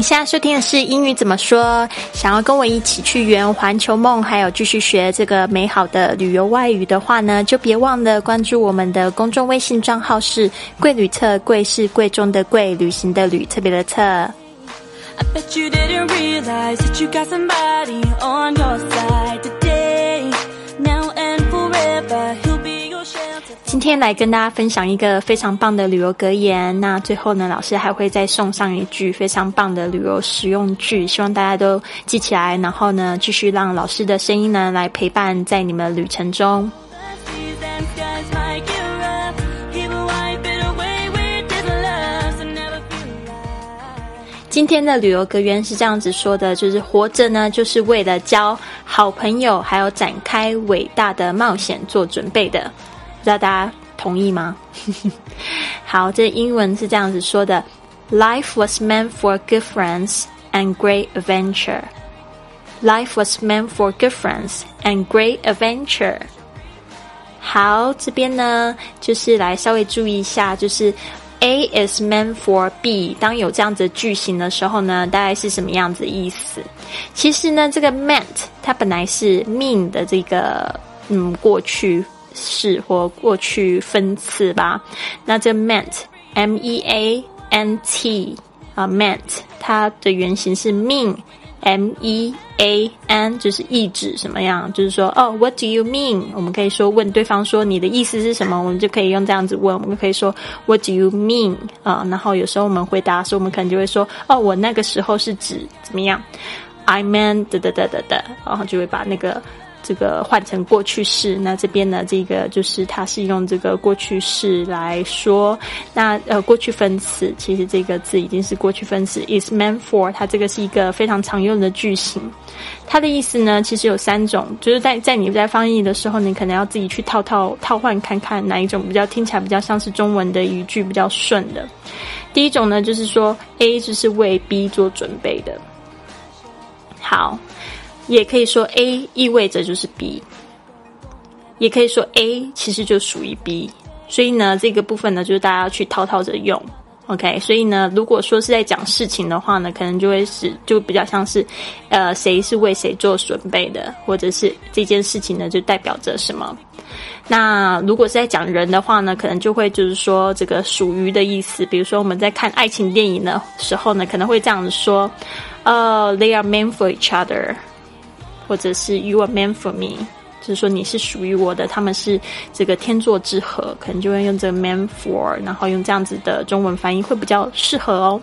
你现在收听的是英语怎么说？想要跟我一起去圆环球梦，还有继续学这个美好的旅游外语的话呢，就别忘了关注我们的公众微信账号是“贵旅册”，贵是贵重的贵，旅行的旅，特别的册。I bet you didn't 今天来跟大家分享一个非常棒的旅游格言。那最后呢，老师还会再送上一句非常棒的旅游实用句，希望大家都记起来。然后呢，继续让老师的声音呢来陪伴在你们旅程中。今天的旅游格言是这样子说的：，就是活着呢，就是为了交好朋友，还有展开伟大的冒险做准备的。不知道大家同意吗？好，这英文是这样子说的：Life was meant for good friends and great adventure. Life was meant for good friends and great adventure. 好，这边呢，就是来稍微注意一下，就是。A is meant for B。当有这样子句型的时候呢，大概是什么样子意思？其实呢，这个 meant 它本来是 mean 的这个嗯过去式或过去分词吧。那这 meant M E A N T 啊 meant 它的原型是 mean。M E A N 就是意指什么样？就是说，哦，What do you mean？我们可以说问对方说你的意思是什么？我们就可以用这样子问，我们可以说 What do you mean？啊，然后有时候我们回答时，我们可能就会说，哦，我那个时候是指怎么样？I meant 的的的的的，然后就会把那个。这个换成过去式，那这边呢，这个就是它是用这个过去式来说。那呃，过去分词其实这个字已经是过去分词，is meant for。它这个是一个非常常用的句型。它的意思呢，其实有三种，就是在在你在翻译的时候，你可能要自己去套套套换看看哪一种比较听起来比较像是中文的语句比较顺的。第一种呢，就是说 A 就是为 B 做准备的。好。也可以说 A 意味着就是 B，也可以说 A 其实就属于 B，所以呢，这个部分呢就是大家要去套套着用，OK？所以呢，如果说是在讲事情的话呢，可能就会是就比较像是，呃，谁是为谁做准备的，或者是这件事情呢就代表着什么？那如果是在讲人的话呢，可能就会就是说这个属于的意思，比如说我们在看爱情电影的时候呢，可能会这样子说，呃，They are meant for each other。或者是 You are meant for me，就是说你是属于我的，他们是这个天作之合，可能就会用这个 meant for，然后用这样子的中文翻译会比较适合哦。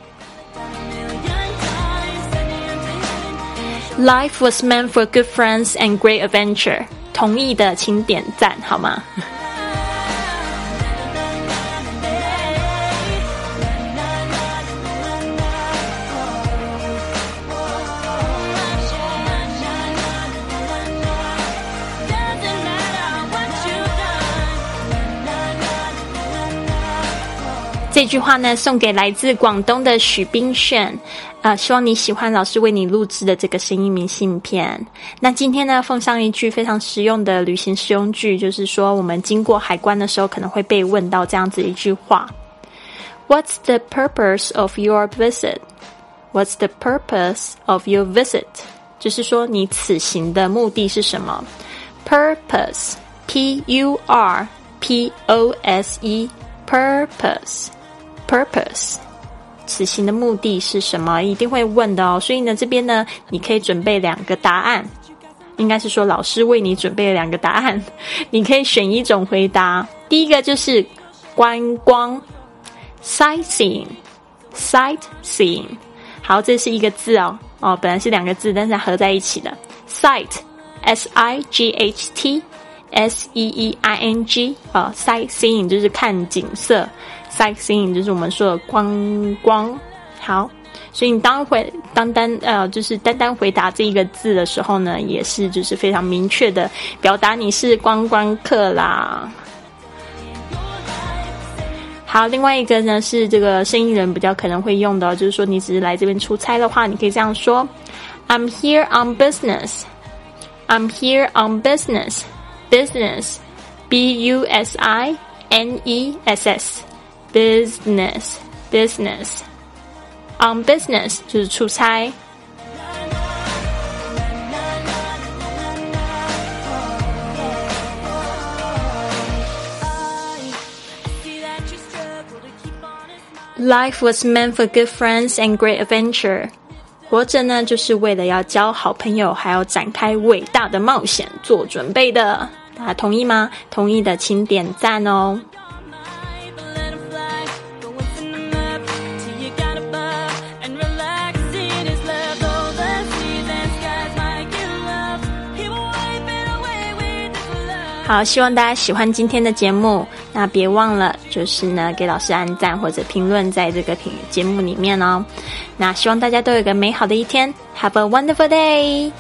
Life was meant for good friends and great adventure。同意的请点赞好吗？这句话呢，送给来自广东的许冰炫，啊，希望你喜欢老师为你录制的这个声音明信片。那今天呢，奉上一句非常实用的旅行实用句，就是说，我们经过海关的时候，可能会被问到这样子一句话：What's the purpose of your visit? What's the purpose of your visit? 就是说，你此行的目的是什么？Purpose，P U R P O S E，Purpose Purpose，此行的目的是什么？一定会问的哦。所以呢，这边呢，你可以准备两个答案，应该是说老师为你准备了两个答案，你可以选一种回答。第一个就是观光，sightseeing，sightseeing。好，这是一个字哦，哦，本来是两个字，但是合在一起的，sight，s i g h t，s e e i n g，啊，sightseeing 就是看景色。Sightseeing 就是我们说的观光，好，所以你当回单单呃，就是单单回答这一个字的时候呢，也是就是非常明确的表达你是观光客啦。好，另外一个呢是这个生意人比较可能会用的，就是说你只是来这边出差的话，你可以这样说：I'm here on business. I'm here on business. Business, B U S I N E S S. business business。 On business 就是出差。Life was meant for good friends and great adventure。活着呢，就是为了要交好朋友，还要展开伟大的冒险做准备的。大家同意吗？同意的请点赞哦。 好，希望大家喜欢今天的节目。那别忘了，就是呢，给老师按赞或者评论在这个评节目里面哦。那希望大家都有个美好的一天，Have a wonderful day。